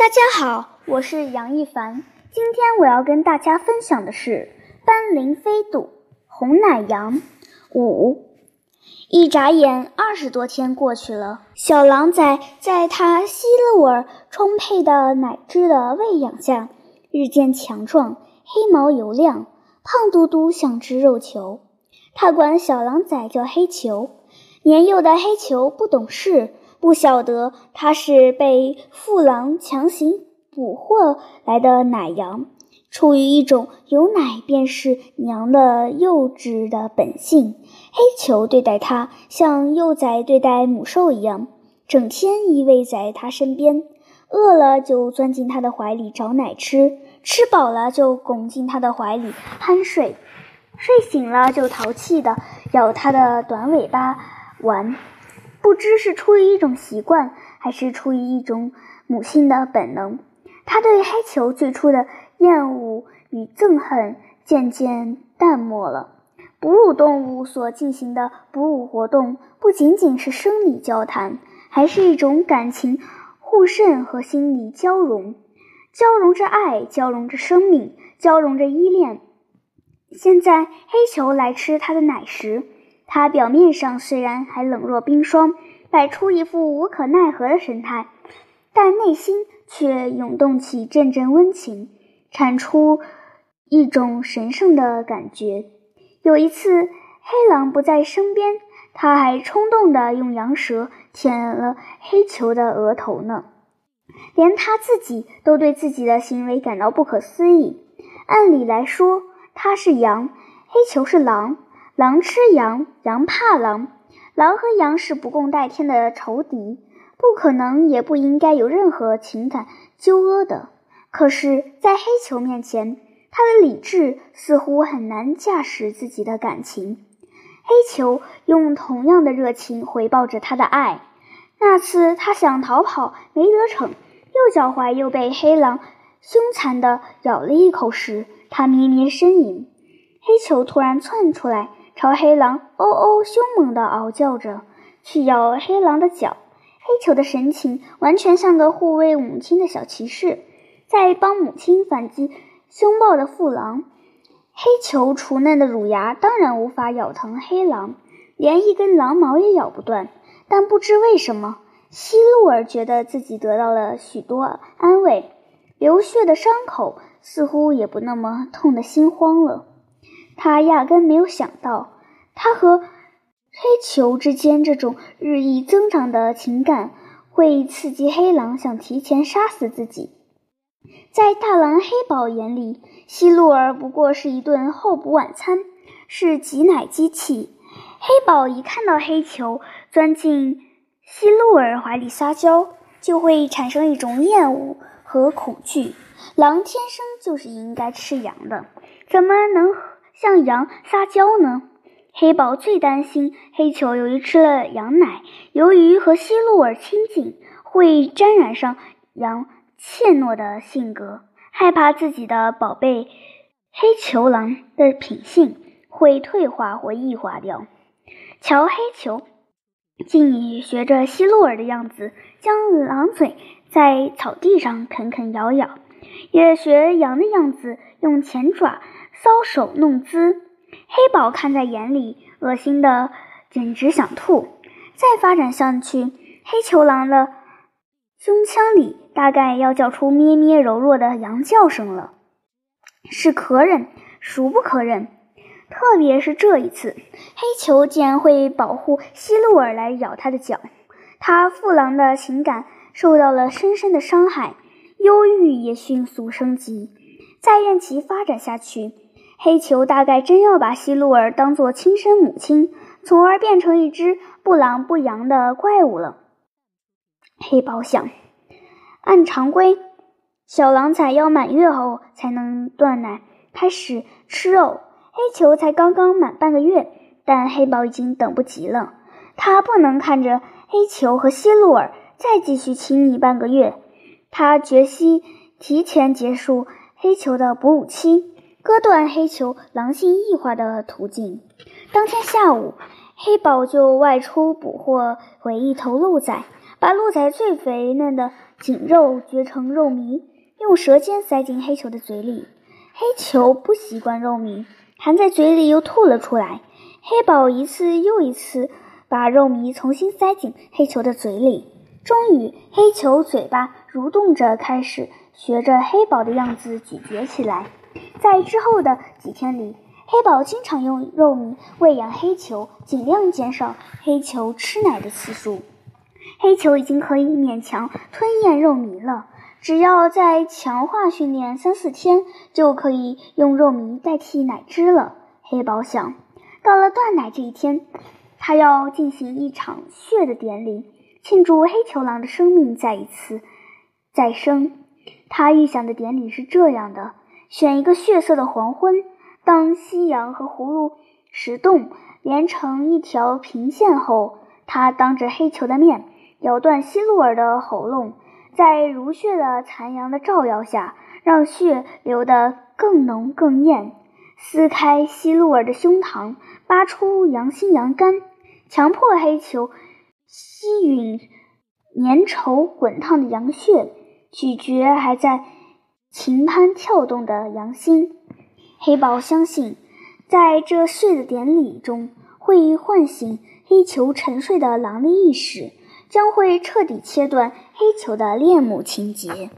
大家好，我是杨一凡。今天我要跟大家分享的是《斑羚飞渡》红奶羊五。一眨眼，二十多天过去了。小狼崽在它吸露儿充沛的奶汁的喂养下，日渐强壮，黑毛油亮，胖嘟嘟，像只肉球。它管小狼崽叫黑球。年幼的黑球不懂事。不晓得它是被父狼强行捕获来的奶羊，出于一种有奶便是娘的幼稚的本性，黑球对待它像幼崽对待母兽一样，整天依偎在它身边，饿了就钻进它的怀里找奶吃，吃饱了就拱进它的怀里酣睡，睡醒了就淘气的咬它的短尾巴玩。不知是出于一种习惯，还是出于一种母性的本能，他对黑球最初的厌恶与憎恨渐渐淡漠了。哺乳动物所进行的哺乳活动，不仅仅是生理交谈，还是一种感情互渗和心理交融，交融着爱，交融着生命，交融着依恋。现在，黑球来吃它的奶时。他表面上虽然还冷若冰霜，摆出一副无可奈何的神态，但内心却涌动起阵阵温情，产出一种神圣的感觉。有一次，黑狼不在身边，他还冲动地用羊舌舔了黑球的额头呢。连他自己都对自己的行为感到不可思议。按理来说，他是羊，黑球是狼。狼吃羊，羊怕狼。狼和羊是不共戴天的仇敌，不可能也不应该有任何情感纠葛的。可是，在黑球面前，他的理智似乎很难驾驶自己的感情。黑球用同样的热情回报着他的爱。那次他想逃跑没得逞，右脚踝又被黑狼凶残地咬了一口时，他咩咩呻吟。黑球突然窜出来。朝黑狼哦哦凶猛地嗷叫着，去咬黑狼的脚。黑球的神情完全像个护卫母亲的小骑士，在帮母亲反击凶暴的父狼。黑球雏嫩的乳牙当然无法咬疼黑狼，连一根狼毛也咬不断。但不知为什么，希露尔觉得自己得到了许多安慰，流血的伤口似乎也不那么痛得心慌了。他压根没有想到，他和黑球之间这种日益增长的情感会刺激黑狼想提前杀死自己。在大狼黑宝眼里，希露尔不过是一顿候补晚餐，是挤奶机器。黑宝一看到黑球钻进希露尔怀里撒娇，就会产生一种厌恶和恐惧。狼天生就是应该吃羊的，怎么能？向羊撒娇呢？黑宝最担心黑球由于吃了羊奶，由于和希露尔亲近，会沾染上羊怯懦的性格，害怕自己的宝贝黑球狼的品性会退化或异化掉。瞧黑球，竟已学着希露尔的样子，将狼嘴在草地上啃啃咬咬，也学羊的样子，用前爪。搔首弄姿，黑宝看在眼里，恶心的简直想吐。再发展下去，黑球狼的胸腔里大概要叫出咩咩柔弱的羊叫声了，是可忍，孰不可忍？特别是这一次，黑球竟然会保护希路尔来咬他的脚，他父狼的情感受到了深深的伤害，忧郁也迅速升级。再任其发展下去。黑球大概真要把希露尔当做亲生母亲，从而变成一只不狼不羊的怪物了。黑宝想，按常规，小狼崽要满月后才能断奶，开始吃肉。黑球才刚刚满半个月，但黑宝已经等不及了。他不能看着黑球和希露尔再继续亲密半个月，他决心提前结束黑球的哺乳期。割断黑球狼性异化的途径。当天下午，黑宝就外出捕获回一头鹿崽，把鹿仔最肥嫩的颈肉掘成肉糜，用舌尖塞进黑球的嘴里。黑球不习惯肉糜，含在嘴里又吐了出来。黑宝一次又一次把肉糜重新塞进黑球的嘴里，终于，黑球嘴巴蠕动着开始学着黑宝的样子咀嚼起来。在之后的几天里，黑宝经常用肉糜喂养黑球，尽量减少黑球吃奶的次数。黑球已经可以勉强吞咽肉糜了，只要再强化训练三四天，就可以用肉糜代替奶汁了。黑宝想。到了断奶这一天，他要进行一场血的典礼，庆祝黑球狼的生命再一次再生。他预想的典礼是这样的：选一个血色的黄昏，当夕阳和葫芦石洞连成一条平线后，他当着黑球的面咬断希露尔的喉咙，在如血的残阳的照耀下，让血流得更浓更艳。撕开希露尔的胸膛，扒出羊心羊肝，强迫黑球吸吮粘稠滚烫的羊血，咀嚼还在琴攀跳动的羊心。黑豹相信，在这血的典礼中，会唤醒黑球沉睡的狼的意识，将会彻底切断黑球的恋母情结。